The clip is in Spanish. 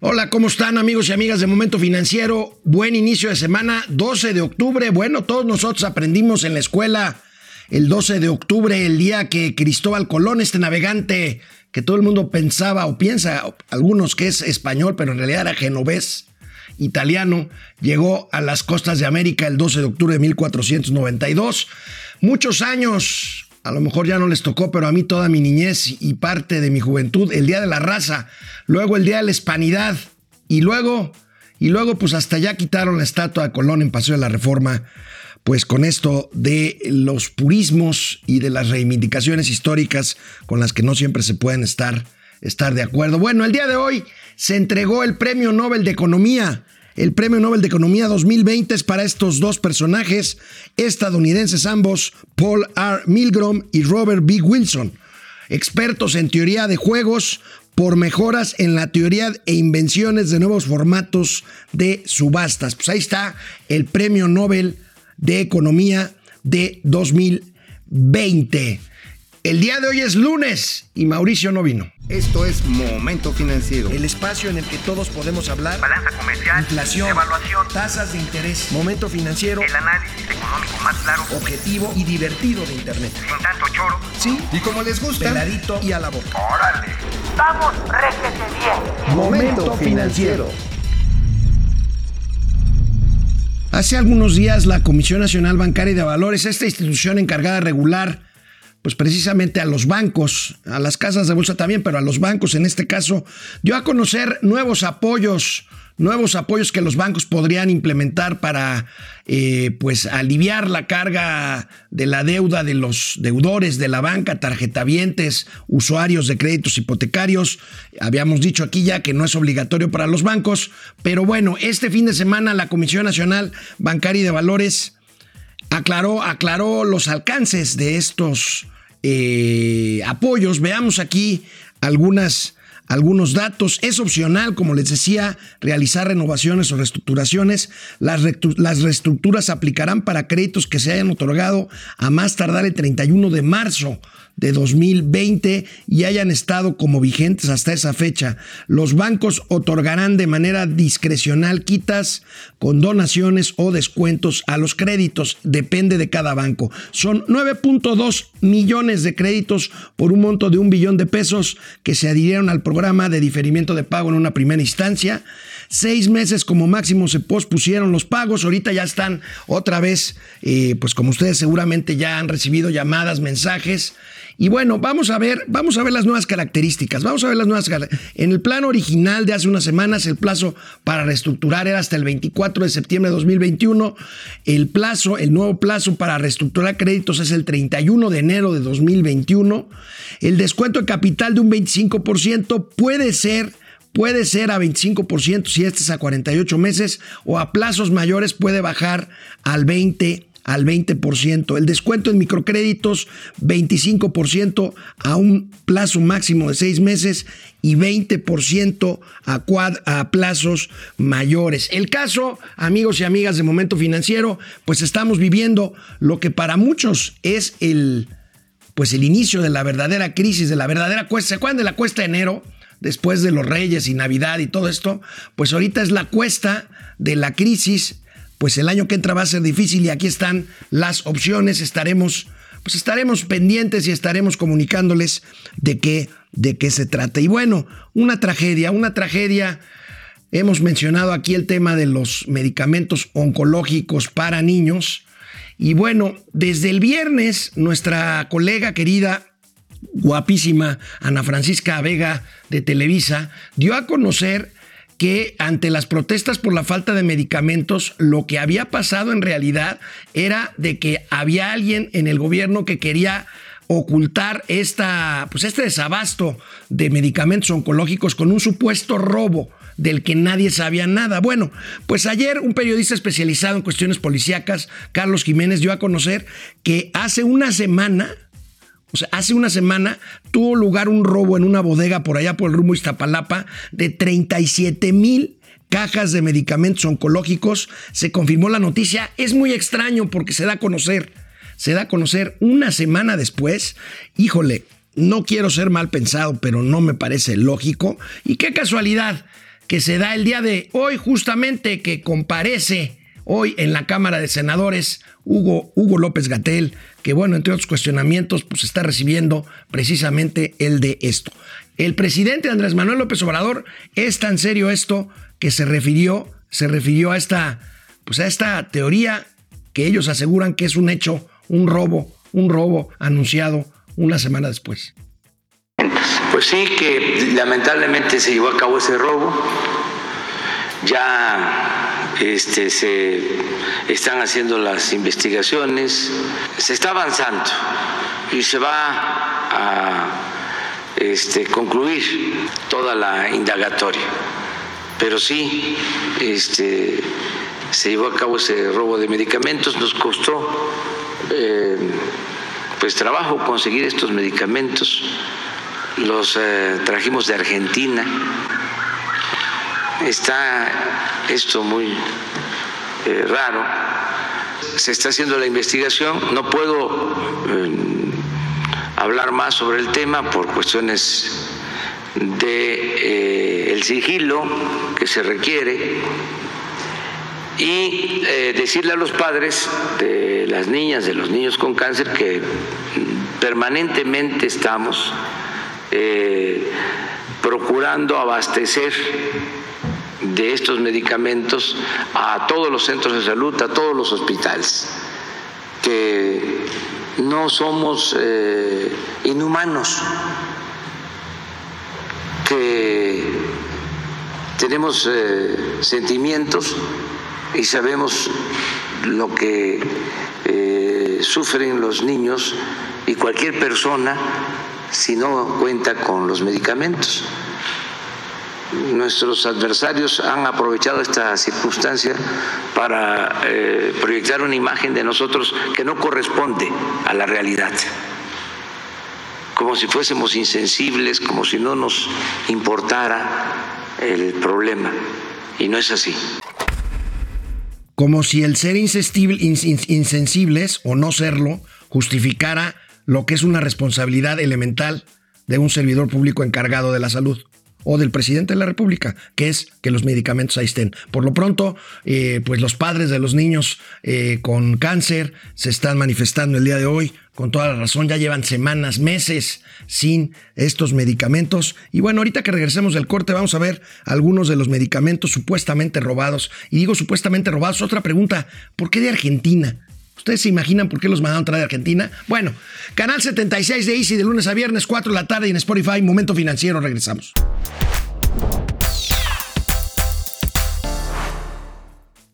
Hola, ¿cómo están amigos y amigas de Momento Financiero? Buen inicio de semana, 12 de octubre. Bueno, todos nosotros aprendimos en la escuela el 12 de octubre, el día que Cristóbal Colón, este navegante que todo el mundo pensaba o piensa, algunos que es español, pero en realidad era genovés, italiano, llegó a las costas de América el 12 de octubre de 1492. Muchos años a lo mejor ya no les tocó, pero a mí toda mi niñez y parte de mi juventud, el Día de la Raza, luego el Día de la Hispanidad y luego, y luego pues hasta ya quitaron la estatua de Colón en Paseo de la Reforma, pues con esto de los purismos y de las reivindicaciones históricas con las que no siempre se pueden estar, estar de acuerdo. Bueno, el día de hoy se entregó el Premio Nobel de Economía el Premio Nobel de Economía 2020 es para estos dos personajes estadounidenses ambos, Paul R. Milgrom y Robert B. Wilson, expertos en teoría de juegos por mejoras en la teoría e invenciones de nuevos formatos de subastas. Pues ahí está el Premio Nobel de Economía de 2020. El día de hoy es lunes y Mauricio no vino. Esto es Momento Financiero. El espacio en el que todos podemos hablar. Balanza comercial. Inflación. Evaluación. Tasas de interés. Momento Financiero. El análisis económico más claro. Objetivo y divertido de Internet. Sin tanto choro. Sí. Y como les gusta. Peladito y a la boca. Órale. Vamos, réjete bien. Momento Financiero. Hace algunos días la Comisión Nacional Bancaria y de Valores, esta institución encargada de regular pues precisamente a los bancos, a las casas de bolsa también, pero a los bancos en este caso, dio a conocer nuevos apoyos, nuevos apoyos que los bancos podrían implementar para eh, pues aliviar la carga de la deuda de los deudores de la banca, tarjetavientes, usuarios de créditos hipotecarios. Habíamos dicho aquí ya que no es obligatorio para los bancos, pero bueno, este fin de semana la Comisión Nacional Bancaria y de Valores aclaró, aclaró los alcances de estos eh, apoyos. Veamos aquí algunas, algunos datos. Es opcional, como les decía, realizar renovaciones o reestructuraciones. Las, las reestructuras aplicarán para créditos que se hayan otorgado a más tardar el 31 de marzo de 2020 y hayan estado como vigentes hasta esa fecha. Los bancos otorgarán de manera discrecional quitas con donaciones o descuentos a los créditos. Depende de cada banco. Son 9.2 millones de créditos por un monto de un billón de pesos que se adhirieron al programa de diferimiento de pago en una primera instancia. Seis meses como máximo se pospusieron los pagos. Ahorita ya están otra vez, eh, pues como ustedes seguramente ya han recibido llamadas, mensajes. Y bueno, vamos a ver, vamos a ver las nuevas características. Vamos a ver las nuevas En el plan original de hace unas semanas, el plazo para reestructurar era hasta el 24 de septiembre de 2021. El plazo, el nuevo plazo para reestructurar créditos es el 31 de enero de 2021. El descuento de capital de un 25% puede ser puede ser a 25% si este es a 48 meses o a plazos mayores puede bajar al 20 al 20%. El descuento en microcréditos, 25% a un plazo máximo de seis meses y 20% a, a plazos mayores. El caso, amigos y amigas de Momento Financiero, pues estamos viviendo lo que para muchos es el, pues el inicio de la verdadera crisis, de la verdadera cuesta. ¿Se acuerdan de la cuesta de enero? Después de los Reyes y Navidad y todo esto, pues ahorita es la cuesta de la crisis pues el año que entra va a ser difícil y aquí están las opciones. Estaremos, pues estaremos pendientes y estaremos comunicándoles de qué, de qué se trata. Y bueno, una tragedia, una tragedia. Hemos mencionado aquí el tema de los medicamentos oncológicos para niños. Y bueno, desde el viernes, nuestra colega querida, guapísima Ana Francisca Vega de Televisa, dio a conocer que ante las protestas por la falta de medicamentos, lo que había pasado en realidad era de que había alguien en el gobierno que quería ocultar esta, pues este desabasto de medicamentos oncológicos con un supuesto robo del que nadie sabía nada. Bueno, pues ayer un periodista especializado en cuestiones policíacas, Carlos Jiménez, dio a conocer que hace una semana hace una semana tuvo lugar un robo en una bodega por allá por el rumbo Iztapalapa de 37 mil cajas de medicamentos oncológicos. Se confirmó la noticia. Es muy extraño porque se da a conocer, se da a conocer una semana después. Híjole, no quiero ser mal pensado, pero no me parece lógico. Y qué casualidad que se da el día de hoy, justamente que comparece hoy en la Cámara de Senadores Hugo, Hugo López Gatel, que bueno, entre otros cuestionamientos, pues está recibiendo precisamente el de esto. El presidente Andrés Manuel López Obrador es tan serio esto que se refirió, se refirió a esta, pues a esta teoría que ellos aseguran que es un hecho, un robo, un robo anunciado una semana después. Pues sí, que lamentablemente se llevó a cabo ese robo. Ya este, se están haciendo las investigaciones, se está avanzando y se va a este, concluir toda la indagatoria. Pero sí, este, se llevó a cabo ese robo de medicamentos, nos costó eh, pues trabajo conseguir estos medicamentos, los eh, trajimos de Argentina. Está esto muy eh, raro. Se está haciendo la investigación. No puedo hablar más sobre el tema por cuestiones de el sigilo que se requiere y eh, decirle a los padres de las niñas, de los niños con cáncer, que permanentemente estamos eh, procurando abastecer de estos medicamentos a todos los centros de salud, a todos los hospitales, que no somos eh, inhumanos, que tenemos sentimientos y sabemos lo que eh, sufren los niños y cualquier persona si no cuenta con los medicamentos. Nuestros adversarios han aprovechado esta circunstancia para eh, proyectar una imagen de nosotros que no corresponde a la realidad, como si fuésemos insensibles, como si no nos importara el problema, y no es así. Como si el ser insensibles o no serlo justificara lo que es una responsabilidad elemental de un servidor público encargado de la salud o del presidente de la República, que es que los medicamentos ahí estén. Por lo pronto, eh, pues los padres de los niños eh, con cáncer se están manifestando el día de hoy con toda la razón, ya llevan semanas, meses sin estos medicamentos. Y bueno, ahorita que regresemos del corte vamos a ver algunos de los medicamentos supuestamente robados. Y digo supuestamente robados, otra pregunta, ¿por qué de Argentina? ¿Ustedes se imaginan por qué los mandaron traer de Argentina? Bueno, canal 76 de Easy de lunes a viernes, 4 de la tarde y en Spotify, Momento Financiero, regresamos.